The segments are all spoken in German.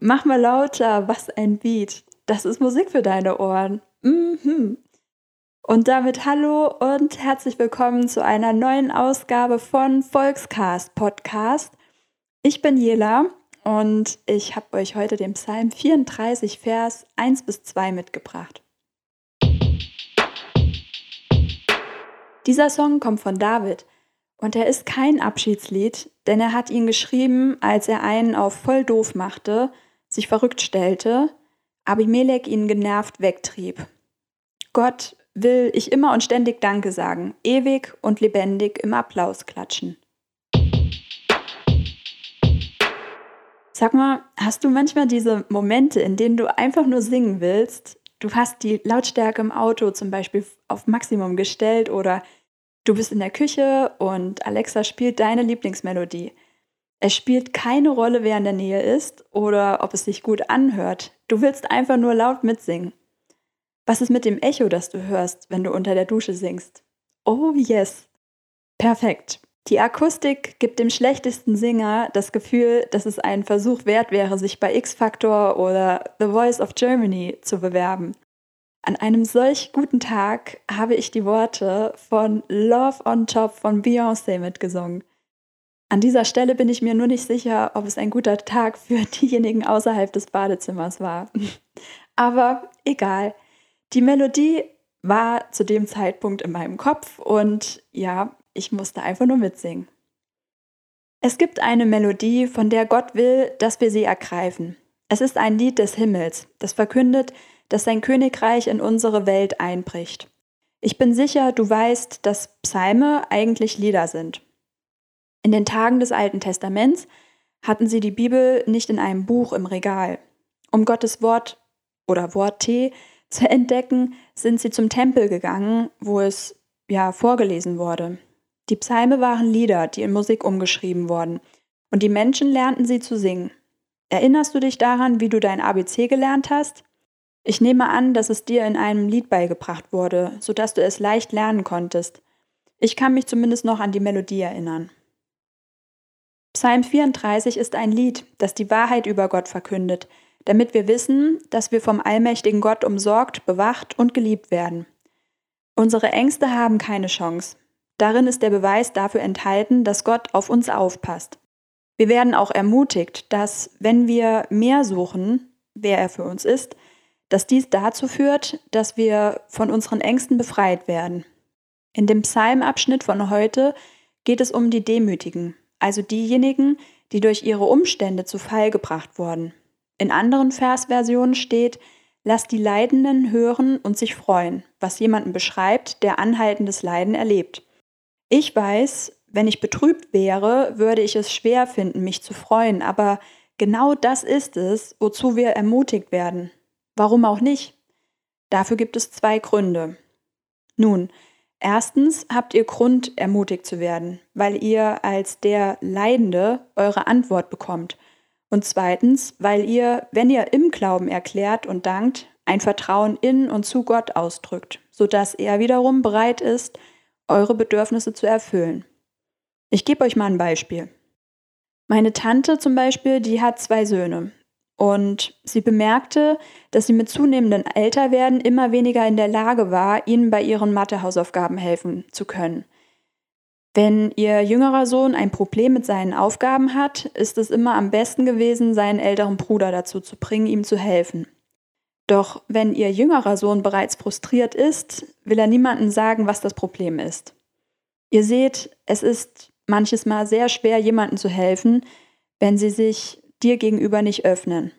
mach mal lauter, was ein Beat. Das ist Musik für deine Ohren. Mhm. Und damit hallo und herzlich willkommen zu einer neuen Ausgabe von Volkscast Podcast. Ich bin Jela und ich habe euch heute den Psalm 34, Vers 1 bis 2 mitgebracht. Dieser Song kommt von David und er ist kein Abschiedslied, denn er hat ihn geschrieben, als er einen auf voll doof machte, sich verrückt stellte, Abimelech ihn genervt wegtrieb. Gott will ich immer und ständig Danke sagen, ewig und lebendig im Applaus klatschen. Sag mal, hast du manchmal diese Momente, in denen du einfach nur singen willst? Du hast die Lautstärke im Auto zum Beispiel auf Maximum gestellt oder du bist in der Küche und Alexa spielt deine Lieblingsmelodie. Es spielt keine Rolle, wer in der Nähe ist oder ob es sich gut anhört. Du willst einfach nur laut mitsingen. Was ist mit dem Echo, das du hörst, wenn du unter der Dusche singst? Oh yes. Perfekt. Die Akustik gibt dem schlechtesten Singer das Gefühl, dass es einen Versuch wert wäre, sich bei X-Factor oder The Voice of Germany zu bewerben. An einem solch guten Tag habe ich die Worte von Love on Top von Beyoncé mitgesungen. An dieser Stelle bin ich mir nur nicht sicher, ob es ein guter Tag für diejenigen außerhalb des Badezimmers war. Aber egal. Die Melodie war zu dem Zeitpunkt in meinem Kopf und ja, ich musste einfach nur mitsingen. Es gibt eine Melodie, von der Gott will, dass wir sie ergreifen. Es ist ein Lied des Himmels, das verkündet, dass sein Königreich in unsere Welt einbricht. Ich bin sicher, du weißt, dass Psalme eigentlich Lieder sind. In den Tagen des Alten Testaments hatten sie die Bibel nicht in einem Buch im Regal. Um Gottes Wort oder Worte zu entdecken, sind sie zum Tempel gegangen, wo es ja vorgelesen wurde. Die Psalme waren Lieder, die in Musik umgeschrieben wurden, und die Menschen lernten sie zu singen. Erinnerst du dich daran, wie du dein ABC gelernt hast? Ich nehme an, dass es dir in einem Lied beigebracht wurde, sodass du es leicht lernen konntest. Ich kann mich zumindest noch an die Melodie erinnern. Psalm 34 ist ein Lied, das die Wahrheit über Gott verkündet, damit wir wissen, dass wir vom allmächtigen Gott umsorgt, bewacht und geliebt werden. Unsere Ängste haben keine Chance. Darin ist der Beweis dafür enthalten, dass Gott auf uns aufpasst. Wir werden auch ermutigt, dass wenn wir mehr suchen, wer er für uns ist, dass dies dazu führt, dass wir von unseren Ängsten befreit werden. In dem Psalmabschnitt von heute geht es um die Demütigen, also diejenigen, die durch ihre Umstände zu Fall gebracht wurden. In anderen Versversionen steht, lass die Leidenden hören und sich freuen, was jemanden beschreibt, der anhaltendes Leiden erlebt. Ich weiß, wenn ich betrübt wäre, würde ich es schwer finden, mich zu freuen, aber genau das ist es, wozu wir ermutigt werden. Warum auch nicht? Dafür gibt es zwei Gründe. Nun, erstens habt ihr Grund, ermutigt zu werden, weil ihr als der Leidende eure Antwort bekommt. Und zweitens, weil ihr, wenn ihr im Glauben erklärt und dankt, ein Vertrauen in und zu Gott ausdrückt, sodass er wiederum bereit ist, eure Bedürfnisse zu erfüllen. Ich gebe euch mal ein Beispiel. Meine Tante zum Beispiel, die hat zwei Söhne. Und sie bemerkte, dass sie mit zunehmendem Älterwerden immer weniger in der Lage war, ihnen bei ihren Mathehausaufgaben helfen zu können. Wenn ihr jüngerer Sohn ein Problem mit seinen Aufgaben hat, ist es immer am besten gewesen, seinen älteren Bruder dazu zu bringen, ihm zu helfen. Doch wenn ihr jüngerer Sohn bereits frustriert ist, will er niemandem sagen, was das Problem ist. Ihr seht, es ist manches Mal sehr schwer, jemandem zu helfen, wenn sie sich dir gegenüber nicht öffnen.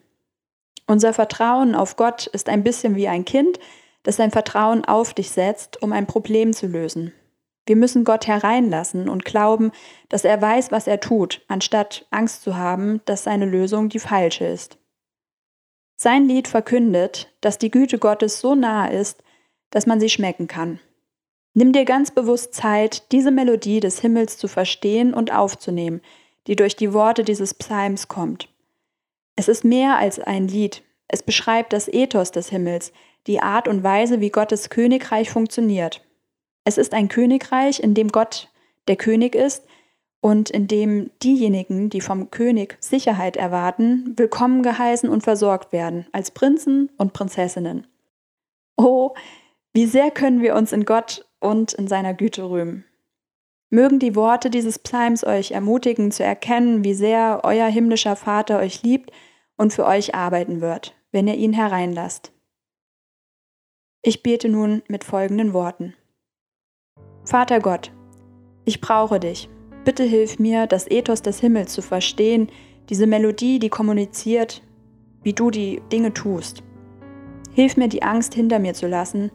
Unser Vertrauen auf Gott ist ein bisschen wie ein Kind, das sein Vertrauen auf dich setzt, um ein Problem zu lösen. Wir müssen Gott hereinlassen und glauben, dass er weiß, was er tut, anstatt Angst zu haben, dass seine Lösung die falsche ist. Sein Lied verkündet, dass die Güte Gottes so nah ist, dass man sie schmecken kann. Nimm dir ganz bewusst Zeit, diese Melodie des Himmels zu verstehen und aufzunehmen, die durch die Worte dieses Psalms kommt. Es ist mehr als ein Lied. Es beschreibt das Ethos des Himmels, die Art und Weise, wie Gottes Königreich funktioniert. Es ist ein Königreich, in dem Gott der König ist und in dem diejenigen, die vom König Sicherheit erwarten, willkommen geheißen und versorgt werden als Prinzen und Prinzessinnen. Oh, wie sehr können wir uns in Gott und in seiner Güte rühmen. Mögen die Worte dieses Psalms euch ermutigen zu erkennen, wie sehr euer himmlischer Vater euch liebt und für euch arbeiten wird, wenn ihr ihn hereinlasst. Ich bete nun mit folgenden Worten. Vater Gott, ich brauche dich. Bitte hilf mir, das Ethos des Himmels zu verstehen, diese Melodie, die kommuniziert, wie du die Dinge tust. Hilf mir, die Angst hinter mir zu lassen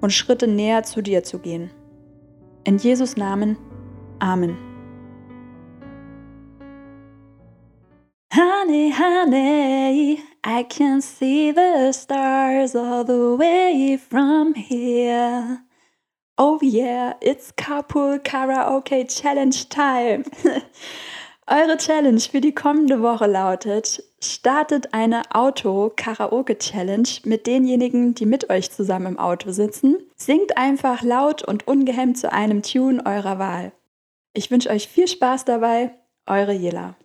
und Schritte näher zu dir zu gehen. In Jesus Namen. Amen. Honey, honey, I can see the stars all the way from here. Oh yeah, it's Carpool Karaoke Challenge Time. Eure Challenge für die kommende Woche lautet, startet eine Auto-Karaoke-Challenge mit denjenigen, die mit euch zusammen im Auto sitzen. Singt einfach laut und ungehemmt zu einem Tune eurer Wahl. Ich wünsche euch viel Spaß dabei, eure Jela.